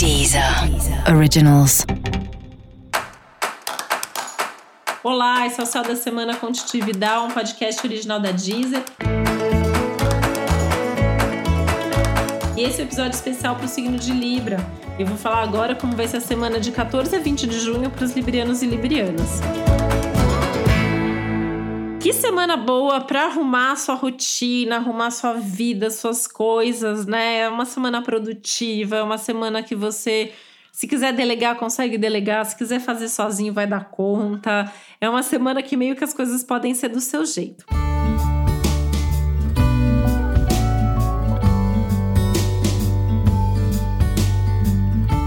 Deezer Originals. Olá, esse é o Céu da Semana com Titi Vidal, um podcast original da Deezer. E esse é episódio especial para o signo de Libra. Eu vou falar agora como vai ser a semana de 14 a 20 de junho para os librianos e librianas. Que semana boa para arrumar sua rotina, arrumar sua vida, suas coisas, né? É uma semana produtiva, é uma semana que você, se quiser delegar, consegue delegar, se quiser fazer sozinho, vai dar conta. É uma semana que meio que as coisas podem ser do seu jeito.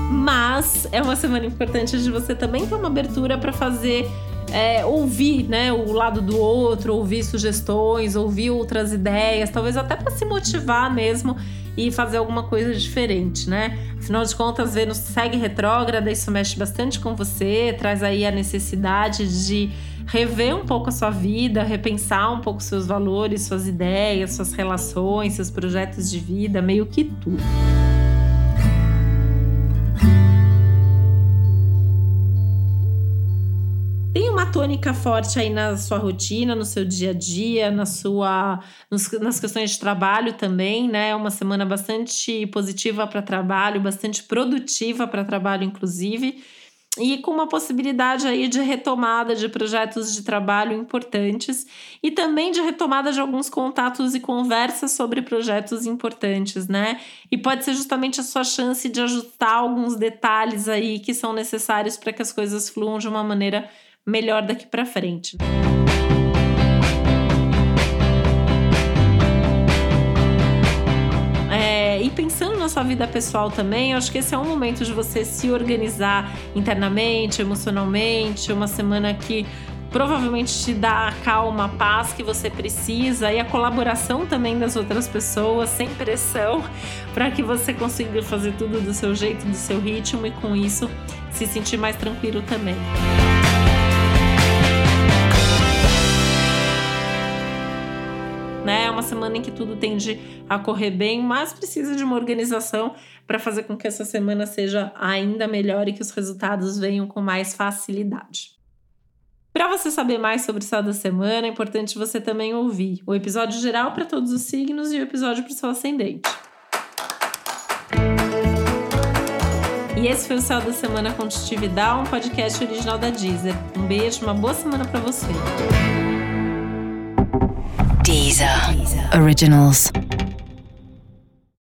Mas é uma semana importante de você também ter uma abertura para fazer é, ouvir né, o lado do outro, ouvir sugestões, ouvir outras ideias, talvez até para se motivar mesmo e fazer alguma coisa diferente, né? Afinal de contas, Vênus segue retrógrada, isso mexe bastante com você, traz aí a necessidade de rever um pouco a sua vida, repensar um pouco seus valores, suas ideias, suas relações, seus projetos de vida, meio que tudo. Tônica forte aí na sua rotina, no seu dia a dia, na sua, nos, nas questões de trabalho também, né? Uma semana bastante positiva para trabalho, bastante produtiva para trabalho, inclusive, e com uma possibilidade aí de retomada de projetos de trabalho importantes e também de retomada de alguns contatos e conversas sobre projetos importantes, né? E pode ser justamente a sua chance de ajustar alguns detalhes aí que são necessários para que as coisas fluam de uma maneira melhor daqui para frente. É, e pensando na sua vida pessoal também, acho que esse é um momento de você se organizar internamente, emocionalmente, uma semana que provavelmente te dá a calma, a paz que você precisa e a colaboração também das outras pessoas, sem pressão, para que você consiga fazer tudo do seu jeito, do seu ritmo e com isso se sentir mais tranquilo também. Uma semana em que tudo tende a correr bem, mas precisa de uma organização para fazer com que essa semana seja ainda melhor e que os resultados venham com mais facilidade. Para você saber mais sobre o céu da semana, é importante você também ouvir o episódio geral para todos os signos e o episódio para o seu ascendente. E esse foi o Céu da Semana com Titi um podcast original da Deezer. Um beijo, uma boa semana para você. Deezer. Originals.